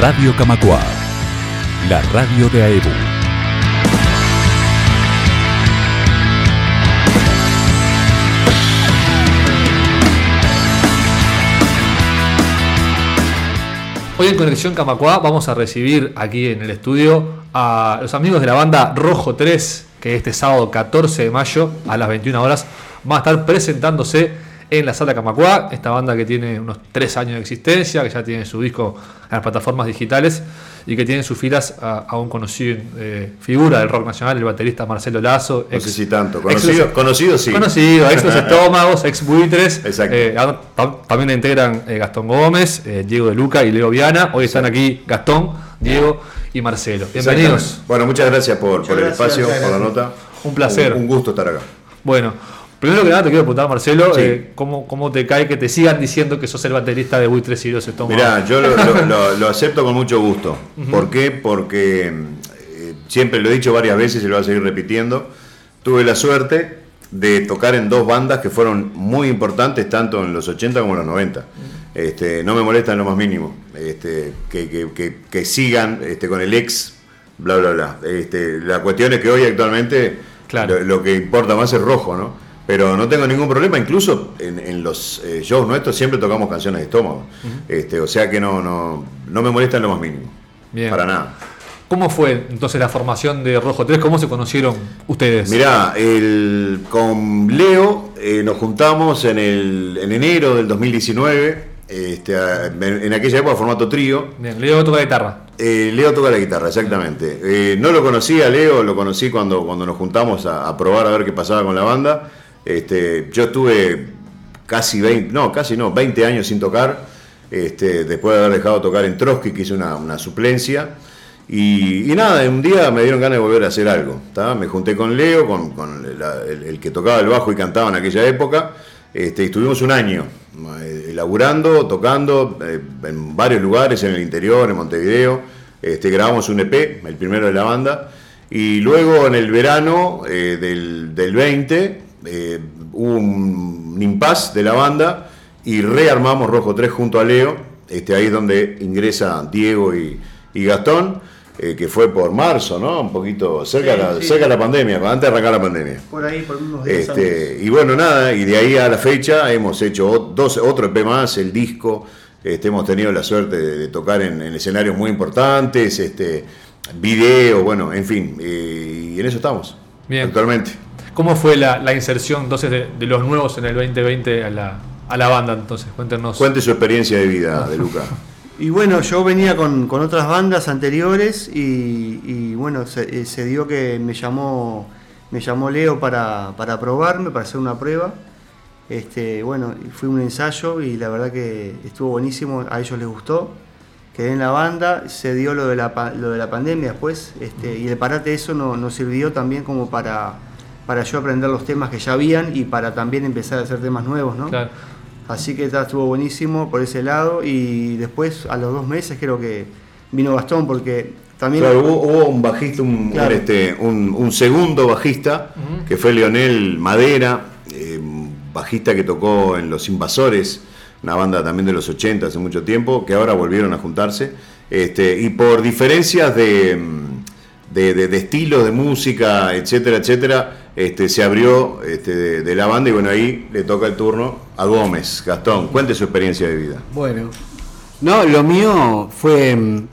Radio Camacua, la radio de AEBU. Hoy en Conexión Camacua vamos a recibir aquí en el estudio a los amigos de la banda Rojo 3, que este sábado 14 de mayo a las 21 horas va a estar presentándose en la sala Camacua, esta banda que tiene unos 3 años de existencia, que ya tiene su disco en las plataformas digitales y que tiene en sus filas a, un conocido eh, figura del rock nacional, el baterista Marcelo Lazo. Ex, no sé si tanto, conocido, conocido sí. Conocido, ex Los Estómagos, ex Buitres. Eh, también integran eh, Gastón Gómez, Diego de Luca y Leo Viana. Hoy están aquí Gastón, Diego y Marcelo. Bienvenidos. Bueno, muchas gracias por, el espacio, por la nota. Un placer. un gusto estar acá. Bueno, Primero que nada te quiero preguntar, Marcelo, eh, ¿cómo, te cae que te sigan diciendo que sos el baterista de y los Estómagos? Mirá, yo lo, acepto con mucho gusto. ¿Por qué? Porque eh, siempre lo he dicho varias veces y lo voy a seguir repitiendo. Tuve la suerte de tocar en dos bandas que fueron muy importantes tanto en los 80 como en los 90. Este, no me molesta en lo más mínimo este, que, sigan este, con el ex, bla, bla, bla. Este, la cuestión es que hoy actualmente lo, lo que importa más es rojo, ¿no? Pero no tengo ningún problema, incluso en, los eh, shows nuestros siempre tocamos canciones de estómago. este, o sea que no, no, no me molesta en lo más mínimo. Bien. Para nada. ¿Cómo fue entonces la formación de Rojo 3? ¿Cómo se conocieron ustedes? Mirá, el, con Leo eh, nos juntamos en, el, en enero del 2019. Este, en, aquella época formato trío. Bien, Leo toca la guitarra. Eh, Leo toca la guitarra, exactamente. no lo conocía Leo, lo conocí cuando, cuando nos juntamos a, a, probar a ver qué pasaba con la banda. Este, yo estuve casi 20, no, casi no, 20 años sin tocar, este, después de haber dejado tocar en Trotsky, que hice una, suplencia. Y, nada, un día me dieron ganas de volver a hacer algo. Me junté con Leo, con, el, que tocaba el bajo y cantaba en aquella época. Este, estuvimos un año eh, elaborando, tocando eh, en varios lugares, en el interior, en Montevideo. Grabamos un EP, el primero de la banda. Y luego en el verano eh, del, del 20 eh, hubo un, impasse de la banda y rearmamos Rojo 3 junto a Leo. Este, ahí es donde ingresa Diego y, Gastón, eh, que fue por marzo, ¿no? Un poquito cerca, de la pandemia, antes de arrancar la pandemia. Por ahí, por unos días. Este, y bueno, nada, y de ahí a la fecha hemos hecho dos, otro EP más, el disco. Este, hemos tenido la suerte de, tocar en, escenarios muy importantes, este, video, bueno, en fin, eh, y en eso estamos. Bien. Actualmente. ¿Cómo fue la, inserción entonces de, los nuevos en el 2020 a la, a la banda? Entonces, cuéntenos. Cuente su experiencia de vida de Luca. Y bueno, yo venía con, otras bandas anteriores y, bueno, eh, se, dio que me llamó, me llamó Leo para, para probarme, para hacer una prueba. Este, bueno, fue un ensayo y la verdad que estuvo buenísimo, a ellos les gustó. Quedé en la banda, se dio lo de la, lo de la pandemia después este, y el parate eso nos sirvió también como para para yo aprender los temas que ya habían y para también empezar a hacer temas nuevos, ¿no? Claro. Así que estuvo buenísimo por ese lado y después a los dos meses creo que vino Gastón porque también... Claro, hubo, un bajista, un, este, un, segundo bajista que fue Leonel Madera, eh, bajista que tocó en Los Invasores, una banda también de los 80 hace mucho tiempo, que ahora volvieron a juntarse. Este, y por diferencias de, de, de, de estilos de música, etcétera, etcétera, este, se abrió este, de, la banda y bueno, ahí le toca el turno a Gómez. Gastón, cuente su experiencia de vida. Bueno, no, lo mío fue, mm,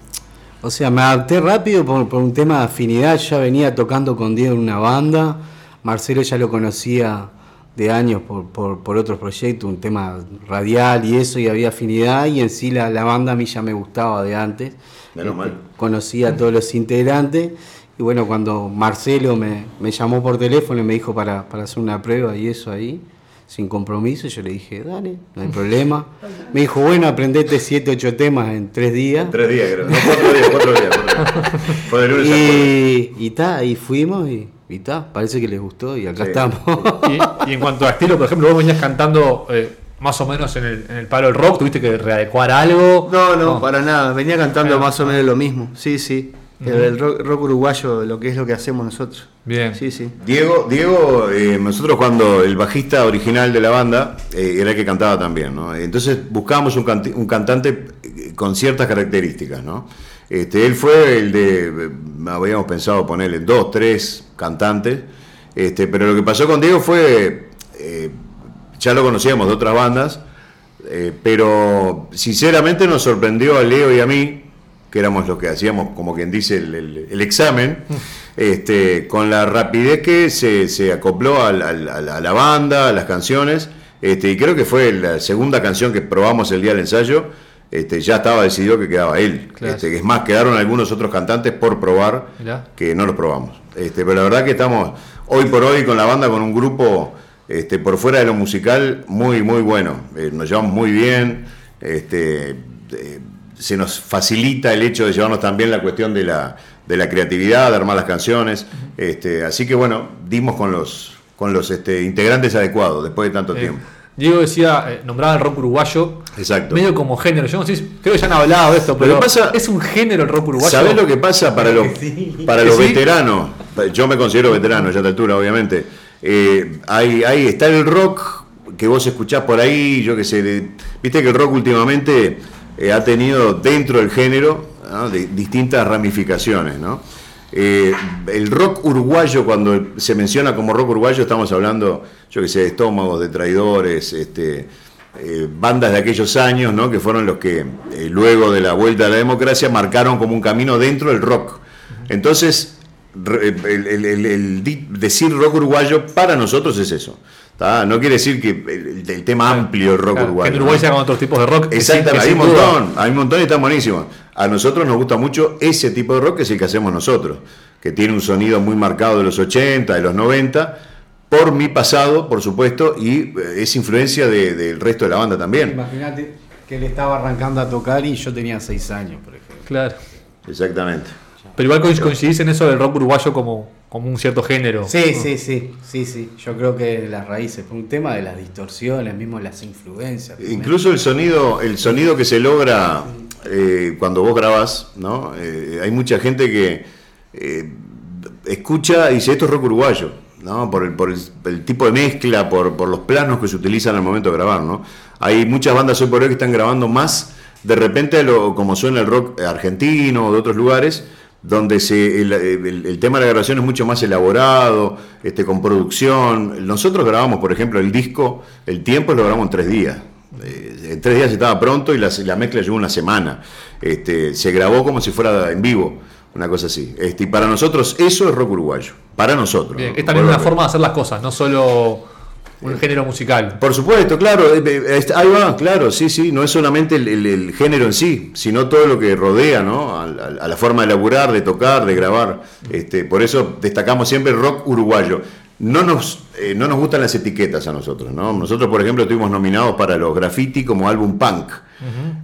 o sea, me adapté rápido por, un tema de afinidad, ya venía tocando con Diego en una banda, Marcelo ya lo conocía de años por, por, otros proyectos, un tema radial y eso, y había afinidad, y en sí la, la banda a mí ya me gustaba de antes. Menos mal. Conocía a todos los integrantes. Y bueno, cuando Marcelo me, llamó por teléfono y me dijo para, hacer una prueba y eso ahí, sin compromiso, yo le dije, dale, no hay problema. Me dijo, bueno, aprendete 7, 8 temas en 3 días. En 3 días, creo. No, 4 días, 4 días. Fue de lunes y, y ta, y fuimos y, y ta, parece que les gustó y acá estamos. Y, en cuanto a estilo, por ejemplo, vos venías cantando... Eh, más o menos en el, en el palo del rock, tuviste que readecuar algo. No, no, para nada, venía cantando más o menos lo mismo, sí, sí. El rock, uruguayo, lo que es lo que hacemos nosotros. Bien. Sí, sí. Diego, Diego eh, nosotros cuando el bajista original de la banda eh, era el que cantaba también, ¿no? Entonces buscábamos un, un cantante eh, con ciertas características, ¿no? Este, él fue el de, eh, habíamos pensado ponerle dos, tres cantantes, este, pero lo que pasó con Diego fue, eh, ya lo conocíamos de otras bandas, eh, pero sinceramente nos sorprendió a Leo y a mí, que éramos los que hacíamos, como quien dice, el, el- el examen, este, con la rapidez que se, se acopló a la banda, a las canciones, este, y creo que fue la segunda canción que probamos el día del ensayo, este, ya estaba decidido que quedaba él. Claro. Este, es más, quedaron algunos otros cantantes por probar Mirá. que no los probamos. Este, pero la verdad que estamos hoy por hoy con la banda, con un grupo este, por fuera de lo musical muy, muy bueno. Eh, nos llevamos muy bien. Este, eh, se nos facilita el hecho de llevarnos también la cuestión de la, de la creatividad, de armar las canciones. Este, así que bueno, dimos con los, con los este, integrantes adecuados después de tanto Eh, tiempo. Diego decía, eh, nombraba el rock uruguayo. Exacto. Medio como género. Yo no sé, creo que ya han hablado de esto, pero que pasa- es un género el rock uruguayo. ¿Sabés lo que pasa para los, para los ¿Sí? veteranos? Yo me considero veterano ya a esta altura, obviamente. Eh, hay, hay- está el rock que vos escuchás por ahí, yo qué sé. Viste que el rock últimamente eh, ha tenido dentro del género distintas ramificaciones, ¿no? Eh, el rock uruguayo, cuando se menciona como rock uruguayo, estamos hablando, yo que sé, de estómagos, de traidores, este, eh, bandas de aquellos años, ¿no? que fueron los que luego de la vuelta a la democracia marcaron como un camino dentro del rock. Entonces, el, decir rock uruguayo para nosotros es eso. ¿Tá? No quiere decir que el, el tema amplio del rock Claro, uruguayo. que en Uruguay ¿no? se hagan otros tipos de rock. Exactamente, hay un montón, hay un montón y están buenísimos. A nosotros nos gusta mucho ese tipo de rock que es el que hacemos nosotros, que tiene un sonido muy marcado de los 80, de los 90, por mi pasado, por supuesto, y eh, es influencia de- del resto de la banda también. Imagínate que él estaba arrancando a tocar y yo tenía seis años, por ejemplo. Claro. Exactamente. Pero igual coinc- coincidís en eso del rock uruguayo como, como un cierto género. Sí, sí, sí, sí, sí. Yo creo que las raíces, por un tema de las distorsiones, mismo las influencias. Incluso el sonido, el sonido que se logra eh, cuando vos grabás, ¿no? Eh, hay mucha gente que eh, escucha y dice esto es rock uruguayo, ¿no? Por el, por el, el tipo de mezcla, por, por los planos que se utilizan al momento de grabar, ¿no? Hay muchas bandas hoy por hoy que están grabando más de repente lo, como suena el rock argentino o de otros lugares, donde se, el, el- el tema de la grabación es mucho más elaborado, este, con producción. Nosotros grabamos, por ejemplo, el disco, el tiempo lo grabamos en tres días. Eh, en tres días estaba pronto y la, la mezcla llevó una semana. Este, se grabó como si fuera en vivo, una cosa así. Este, y para nosotros eso es rock uruguayo. Para nosotros. Bien, es también una forma de hacer las cosas, no solo un género musical. por supuesto, claro, eh, eh, ahí va, claro, sí, sí, no es solamente el, el- el género en sí, sino todo lo que rodea, ¿no? A, a- a la forma de laburar, de tocar, de grabar. Este, por eso destacamos siempre el rock uruguayo. No nos, eh, no nos gustan las etiquetas a nosotros, ¿no? Nosotros, por ejemplo, estuvimos nominados para los graffiti como álbum punk.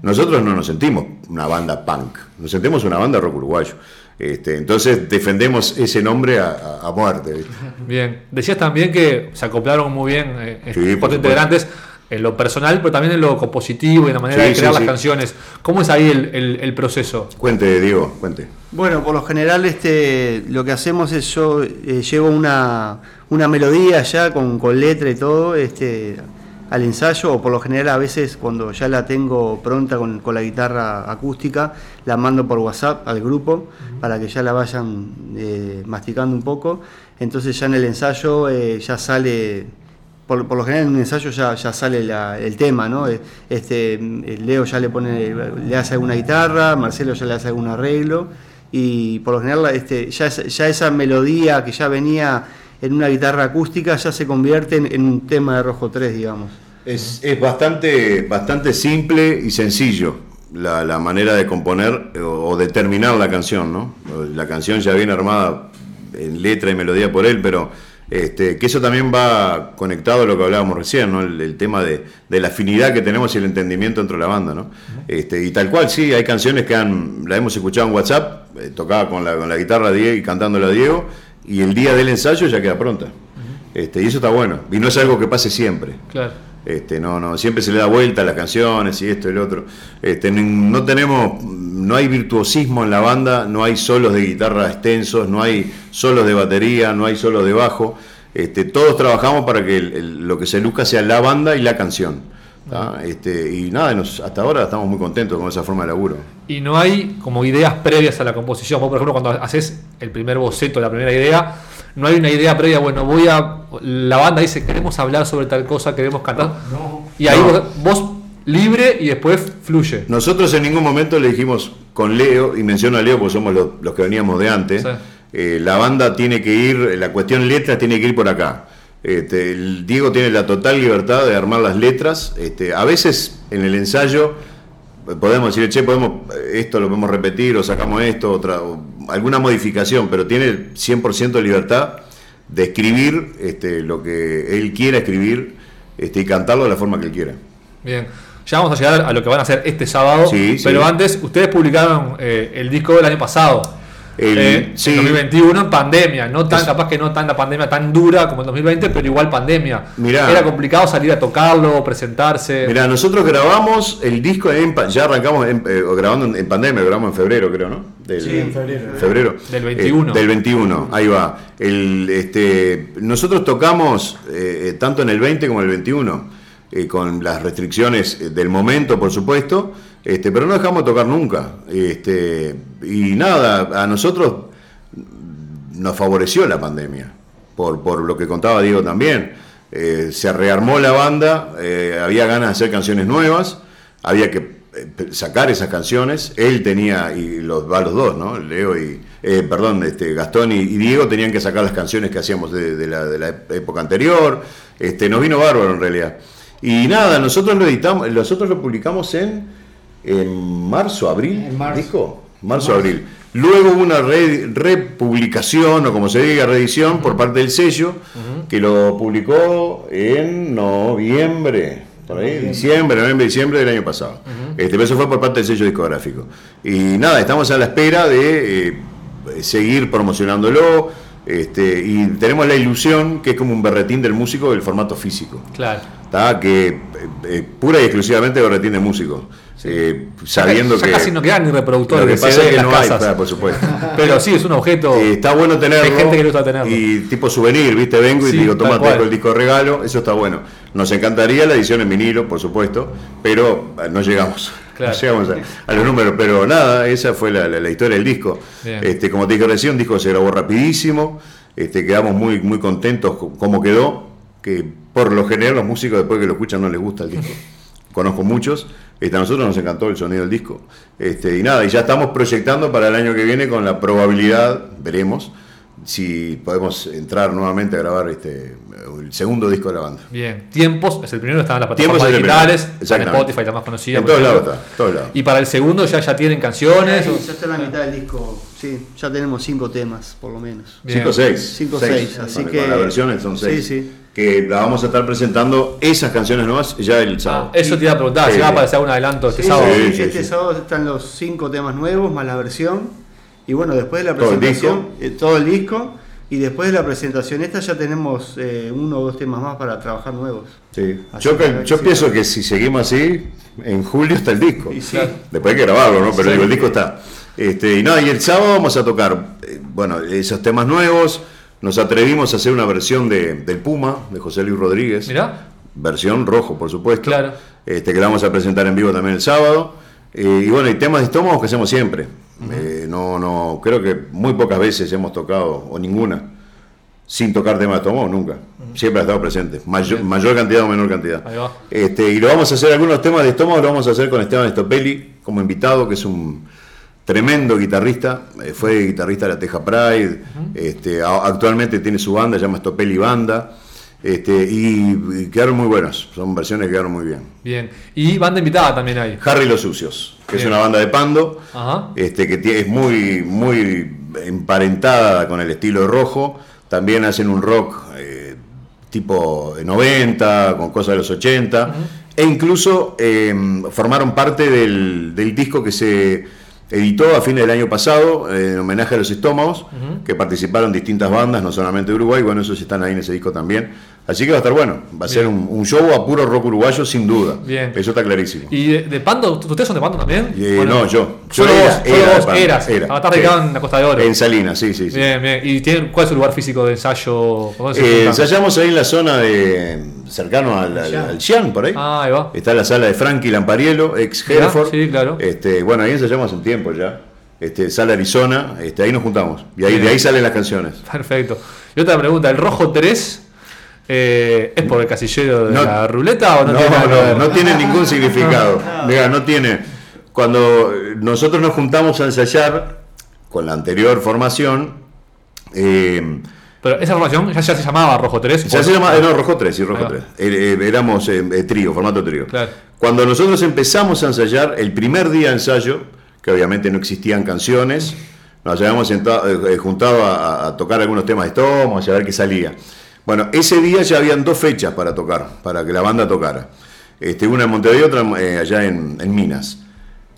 Nosotros no nos sentimos una banda punk, nos sentimos una banda rock uruguayo. Este, entonces defendemos ese nombre a, muerte. ¿viste? Bien. Decías también que se acoplaron muy bien eh, Sí, por integrantes en lo personal, pero también en lo compositivo y en la manera Sí, de sí, crear las sí. canciones. ¿Cómo es ahí el, el- el proceso? Cuente, Diego, cuente. Bueno, por lo general este, lo que hacemos es yo eh, llevo una, una melodía ya con, con letra y todo este, al ensayo, o por lo general a veces cuando ya la tengo pronta con, con la guitarra acústica, la mando por WhatsApp al grupo para que ya la vayan eh, masticando un poco. Entonces ya en el ensayo eh, ya sale por, por lo general en un ensayo ya, ya sale la- el tema, ¿no? Eh, Este, mm, Leo ya le pone, le hace alguna guitarra, Marcelo ya le hace algún arreglo, y por lo general este, ya, ya esa melodía que ya venía en una guitarra acústica ya se convierte en, un tema de Rojo 3, digamos. Es, es bastante, bastante simple y sencillo la, la manera de componer eh, o, de terminar la canción, ¿no? La canción ya viene armada en letra y melodía por él, pero este, que eso también va conectado a lo que hablábamos recién, ¿no? El, el tema de, de la afinidad que tenemos y el entendimiento entre la banda, ¿no? Este, y tal cual, sí, hay canciones que han, la hemos escuchado en WhatsApp, eh, tocada con la, con la guitarra Diego y cantándola Diego, y el día del ensayo ya queda pronta. Este, y eso está bueno, y no es algo que pase siempre. Claro. Este, no, no, siempre se le da vuelta a las canciones y esto y lo otro. Este, no tenemos, no hay virtuosismo en la banda, no hay solos de guitarra extensos, no hay solos de batería, no hay solos de bajo. Este, todos trabajamos para que el- el- lo que se luzca sea la banda y la canción. Este, y nada, nos- hasta ahora estamos muy contentos con esa forma de laburo. Y no hay como ideas previas a la composición. Vos, por ejemplo, cuando haces el primer boceto, la primera idea, no hay una idea previa, bueno, voy a. La banda dice, queremos hablar sobre tal cosa, queremos cantar. Y ahí No. vos, vos libre y después fluye. Nosotros en ningún momento le dijimos con Leo, y menciono a Leo porque somos los, los que veníamos de antes, Sí. eh, la banda tiene que ir, la cuestión letras tiene que ir por acá. Este, el Diego tiene la total libertad de armar las letras. Este, a veces en el ensayo podemos decir, che, podemos, esto lo podemos repetir o sacamos esto, otra, o alguna modificación, pero tiene 100% de libertad de escribir este, lo que él quiera escribir este, y cantarlo de la forma que él quiera. Bien. Ya vamos a llegar a lo que van a hacer este sábado. Sí, sí. pero antes, ustedes publicaron eh, el disco del año pasado. El- eh, sí. En 2021 en pandemia. No tan, Es- capaz que no tan la pandemia tan dura como en 2020, pero igual pandemia. Mirá. Era complicado salir a tocarlo, presentarse. Mira, nosotros grabamos el disco, en ya arrancamos en- eh, grabando en, pandemia, lo grabamos en febrero, creo, ¿no? Del, Sí, en febrero. febrero. Del 21. Eh, del 21, ahí va. El, este, nosotros tocamos eh, eh, tanto en el 20 como en el 21, eh, con las restricciones del momento, por supuesto, este, pero no dejamos de tocar nunca. Este, y nada, a nosotros nos favoreció la pandemia, por, por lo que contaba Diego también. Eh, se rearmó la banda, eh, había ganas de hacer canciones nuevas, había que eh, sacar esas canciones. Él tenía, y los, va los dos, ¿no? Leo y, perdón, este, Gastón y, Diego tenían que sacar las canciones que hacíamos de, de la, de la época anterior. Este, nos vino bárbaro en realidad. Y nada, nosotros lo editamos, nosotros lo publicamos en, en marzo, abril, En marzo. disco, marzo, abril. Luego hubo una re- republicación, o como se diga, reedición por parte del sello, que lo publicó en noviembre, por ahí, diciembre, noviembre, diciembre del año pasado. este, pero eso fue por parte del sello discográfico. Y nada, estamos a la espera de eh, seguir promocionándolo. Este, y tenemos la ilusión que es como un berretín del músico del formato físico. Claro. ¿Tá? que eh, eh, pura y exclusivamente berretín de músico. Eh, sabiendo ya que. casi no quedan ni reproductores Lo que pasa es que no hay, claro, por supuesto. Pero sí, es un objeto. Eh, está bueno tenerlo. Hay gente que gusta tenerlo. Y tipo souvenir, ¿viste? Vengo y Sí, digo, tal toma, te cual. dejo el disco de regalo. Eso está bueno. Nos encantaría la edición en vinilo, por supuesto, pero no llegamos. Claro. No llegamos a, a los números. Pero nada, esa fue la, la- la historia del disco. Bien. Este, como te dije recién, un disco que se grabó rapidísimo. Este, quedamos muy, muy contentos con cómo quedó. Que por lo general los músicos después que lo escuchan no les gusta el disco. Conozco muchos. Este, a nosotros nos encantó el sonido del disco. Este, y nada, y ya estamos proyectando para el año que viene con la probabilidad, veremos, si podemos entrar nuevamente a grabar este, el segundo disco de la banda. Bien. Tiempos es el primero, están en las Tiempos plataformas es digitales, en. Spotify, la más conocida. En todos lados está, todos lados. Y para el segundo ya, ya tienen canciones. o- ya está en la mitad del disco, sí, ya tenemos cinco temas, por lo menos. Bien. 5 o 6. Cinco o seis, así que- Las versiones son 6. Sí, sí. Que la vamos a estar presentando esas canciones nuevas ya el Ah, sábado. eso te iba a preguntar, Sí, si va a sí. aparecer algún adelanto este Sí, sábado. sí. sí, este sábado están los cinco temas nuevos más la versión. Y bueno, después de la Todo el presentación, eh, todo el disco. Y después de la presentación esta ya tenemos eh, uno o dos temas más para trabajar nuevos. Sí. Así Yo, que, que- yo sí. pienso que si seguimos así, en julio está el disco. Y sí. Después hay que grabarlo, ¿no? Pero Sí. digo, el disco está. Este, y nada, y el sábado vamos a tocar, eh, bueno, esos temas nuevos. Nos atrevimos a hacer una versión de, del Puma, de José Luis Rodríguez. Mirá. Versión rojo, por supuesto. Claro. Este, que la vamos a presentar en vivo también el sábado. Eh, y bueno, y temas de estómago que hacemos siempre. Eh, no, no, creo que muy pocas veces hemos tocado, o ninguna, sin tocar temas de estómago, nunca. Siempre ha estado presente. Mayor, mayor cantidad o menor cantidad. Ahí va. Este, y lo vamos a hacer, algunos temas de estómago lo vamos a hacer con Esteban Stopelli como invitado, que es un tremendo guitarrista, eh, fue guitarrista de la Teja Pride, este, actualmente tiene su banda, se llama Stopelli Banda, este, y, y quedaron muy buenas, son versiones que quedaron muy bien. Bien. Y banda invitada también hay. Harry Los Sucios, que es una banda de pando, Ajá. este, que es muy, muy emparentada con el estilo de rojo. También hacen un rock eh, tipo de 90, con cosas de los 80. E incluso eh, formaron parte del, del disco que se editó a fines del año pasado, eh, en homenaje a los estómagos, que participaron distintas bandas, no solamente de Uruguay. Bueno, esos están ahí en ese disco también. Así que va a estar bueno. Va a ser un, un show a puro rock uruguayo, sin duda. Bien. Eso está clarísimo. ¿Y de, de Pando? ¿Ustedes son de Pando también? Eh, ¿O no, yo. Yo Solo era- vos, era vos Pando, eras. era, estás sí. en la Costa de Oro. En Salinas, sí, sí, sí. Bien, bien. ¿Y tienen, cuál es su lugar físico de ensayo? ¿Por dónde se Eh, ensayamos ahí en la zona de, cercano al, al, al Xi'an, por ahí. Ah, ahí va. Está la sala de Frankie Lampariello, ex Hereford. sí, claro. Este, bueno, ahí ensayamos hace un tiempo ya. Este, sala Arizona, este, ahí nos juntamos. Y ahí, Bien. de ahí salen las canciones. Perfecto. Y otra pregunta, ¿el rojo 3 eh, es por el casillero de No. la ruleta o no, No, tiene nada no, no tiene ningún significado. Mira, no tiene. Cuando nosotros nos juntamos a ensayar con la anterior formación, eh, Pero esa formación ya, ya se llamaba rojo 3. ya se llama, eh, no, Rojo 3, sí, Rojo Ahí va. 3. Eh, éramos trío, formato trío. Claro. Cuando nosotros empezamos a ensayar, el primer día de ensayo, que obviamente no existían canciones, nos habíamos sentado, juntado a, a tocar algunos temas de y a ver qué salía. Bueno, ese día ya habían dos fechas para tocar, para que la banda tocara. Este, una en Montevideo y otra eh, allá en, Minas.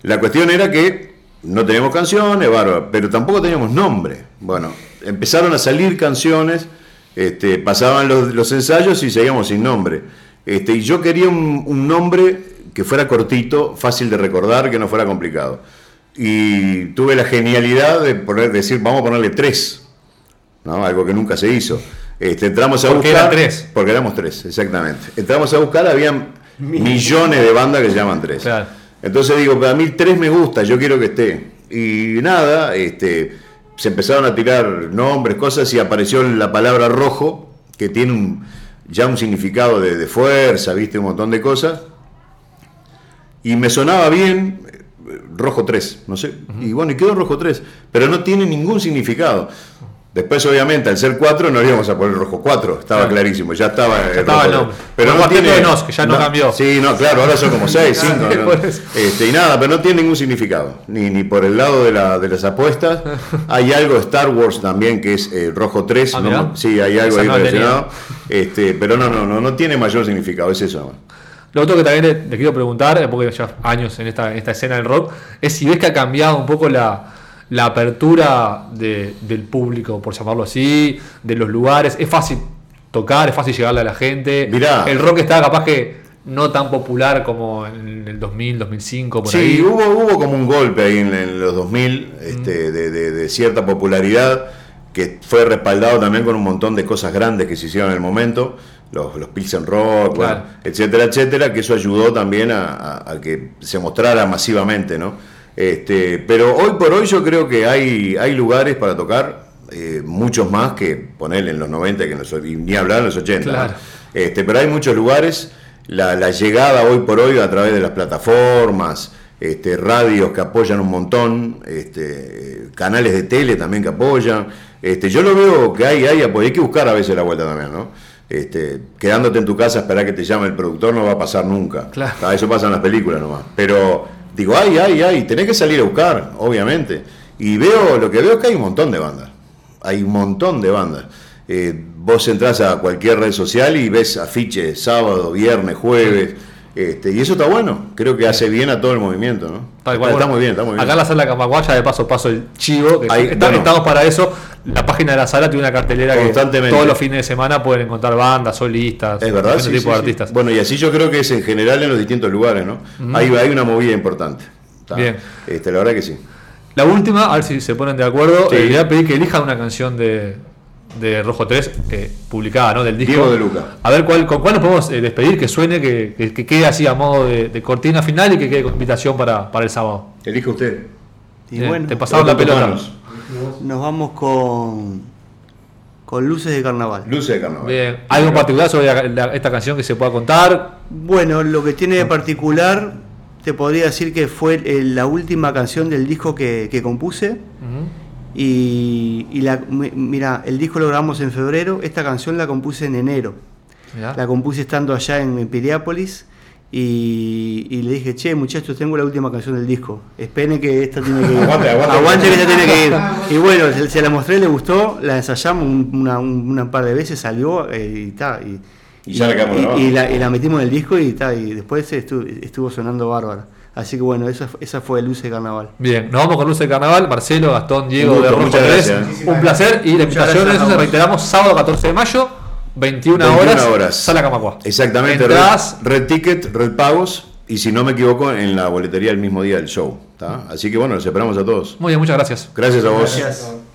La cuestión era que no teníamos canciones, bárbaro, pero tampoco teníamos nombre. Bueno, empezaron a salir canciones, este, pasaban los, ensayos y seguíamos sin nombre. Este, y yo quería un, un nombre que fuera cortito, fácil de recordar, que no fuera complicado. Y tuve la genialidad de poner, decir, vamos a ponerle tres, ¿no? algo que nunca se hizo. Este, entramos a Porque buscar. eran tres. Porque éramos tres, exactamente. Entramos a buscar, habían millones de bandas que se llaman tres. Claro. Entonces digo, a mí tres me gusta, yo quiero que esté. Y nada, este, se empezaron a tirar nombres, cosas, y apareció la palabra rojo, que tiene un- ya un significado de, de fuerza, viste, un montón de cosas. Y me sonaba bien, eh, rojo 3, no sé. Y bueno, y quedó rojo 3, pero no tiene ningún significado. Después, obviamente, al ser 4 no íbamos a poner rojo 4, estaba Claro. clarísimo, ya estaba estaba rojo tres. Pero no tiene. de nos, que ya no cambió. Sí, no, claro, ahora son como 6, 5. Por eso. Este, y nada, pero no tiene ningún significado, ni, ni por el lado de, la, de las apuestas. Hay algo de Star Wars también que es eh, rojo 3. Ah, no sí, hay algo Esa ahí no la relacionado. Este, pero no, no, no, no tiene mayor significado, es eso. Lo otro que también le, le quiero preguntar, eh, porque ya años en esta, en esta escena del rock, es si ves que ha cambiado un poco la, la apertura de- del público, por llamarlo así, de los lugares. Es fácil tocar, es fácil llegarle a la gente. Mirá. El rock está capaz que no tan popular como en el 2000, 2005, por Sí, ahí. hubo, hubo como un golpe ahí en, en los 2000 este, de, de- de cierta popularidad que fue respaldado también con un montón de cosas grandes que se hicieron en el momento, los, los Pilsen Rock, bueno, etcétera, etcétera, que eso ayudó también a, a- a que se mostrara masivamente, ¿no? Este, pero hoy por hoy yo creo que hay, hay lugares para tocar, eh, muchos más que ponerle en los 90, que y ni hablar en los 80. ¿no? Claro. Este, pero hay muchos lugares, la, la llegada hoy por hoy a través de las plataformas, este, radios que apoyan un montón, este, canales de tele también que apoyan. Este, yo lo veo que hay, hay apoyo, hay que buscar a veces la vuelta también, ¿no? Este, quedándote en tu casa esperar que te llame el productor no va a pasar nunca. Claro. Eso pasa en las películas nomás. Pero digo, ay, ay, ay, tenés que salir a buscar, obviamente. Y veo, lo que veo es que hay un montón de bandas. Hay un montón de bandas. Eh, vos entrás a cualquier red social y ves afiches sábado, viernes, jueves. Este, y eso está bueno. Creo que hace bien a todo el movimiento, ¿no? Tal está, cual, está bueno, muy bien, está muy bien. Acá en la sala Camaguaya, de paso paso el chivo, que Ahí, está- bueno. estamos para eso. La página de la sala tiene una cartelera que todos los fines de semana pueden encontrar bandas, solistas, Es verdad, sí, tipos sí, de sí. artistas. Bueno, y así yo creo que es en general en los distintos lugares, ¿no? hay, hay una movida importante. Bien. Este, la verdad que sí. La última, a ver si se ponen de acuerdo, eh, le voy a pedir que elijan una canción de, de Rojo 3 eh, publicada, ¿no? Del disco. Diego de Luca. A ver cuál, con cuál nos podemos eh, despedir, que suene, que, que- que quede así a modo de, de cortina final y que quede con invitación para, para el sábado. Elija usted. Y Bien, bueno, te pasaron la pelota. manos. nos vamos con, con luces de carnaval. Luces de carnaval. Bien. ¿Algo en particular sobre la- la- esta canción que se pueda contar? Bueno, lo que tiene de particular, te podría decir que fue eh, la última canción del disco que, que compuse. Y, y la, mi- mira, el disco lo grabamos en febrero, esta canción la compuse en enero. Mirá. La compuse estando allá en, en Piriápolis y, y le dije, che, muchachos, tengo la última canción del disco. Esperen que esta tiene que ir. Aguante, aguante. que esta tiene que ir. Y bueno, se, se la mostré, le gustó, la ensayamos un- una, un- una par de veces, salió eh, y ta, y, Y ya la quedamos y- la, y la metimos en el disco y, ta, y después estuvo, estuvo sonando bárbara. Así que bueno, esa, esa fue Luce de Carnaval. Bien, nos vamos con Luces de Carnaval. Marcelo, Gastón, Diego gusto, de Rojo muchas 3. gracias. Un placer. Y la invitación gracias, Raúl. reiteramos sábado 14 de mayo, 21, 21 horas, horas. Sala Camacua. Exactamente, Entradas, red, red Ticket, Red Pagos, y si no me equivoco, en la boletería el mismo día del show. ¿tá? Así que bueno, los esperamos a todos. Muy bien, muchas gracias. Gracias a vos. No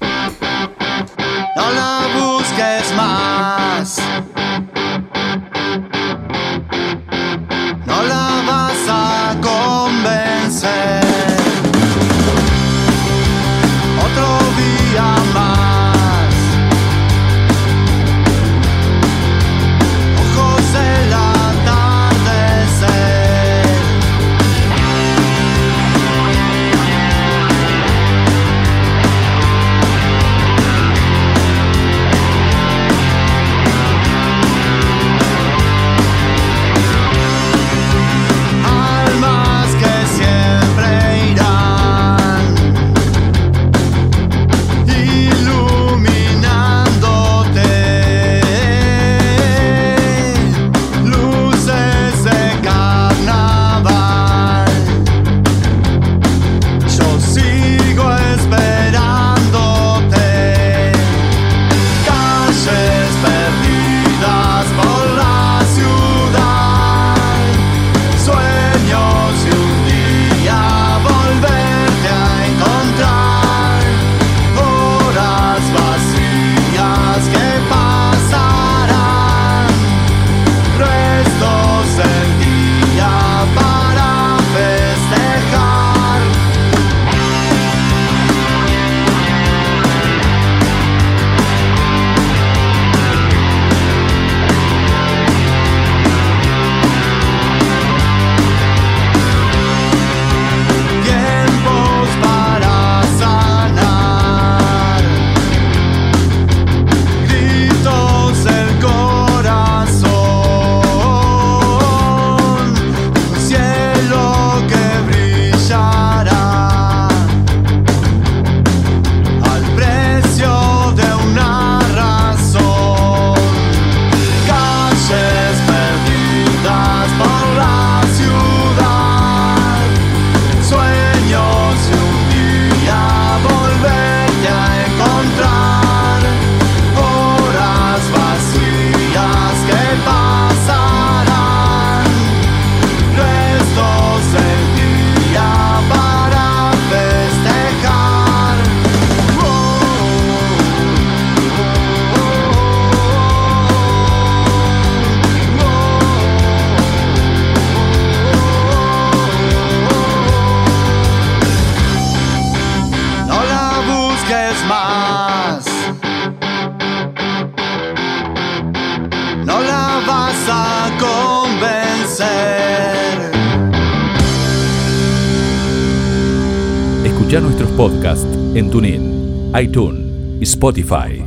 en TuneIn, iTunes y Spotify.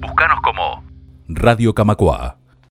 Búscanos como Radio Camacua.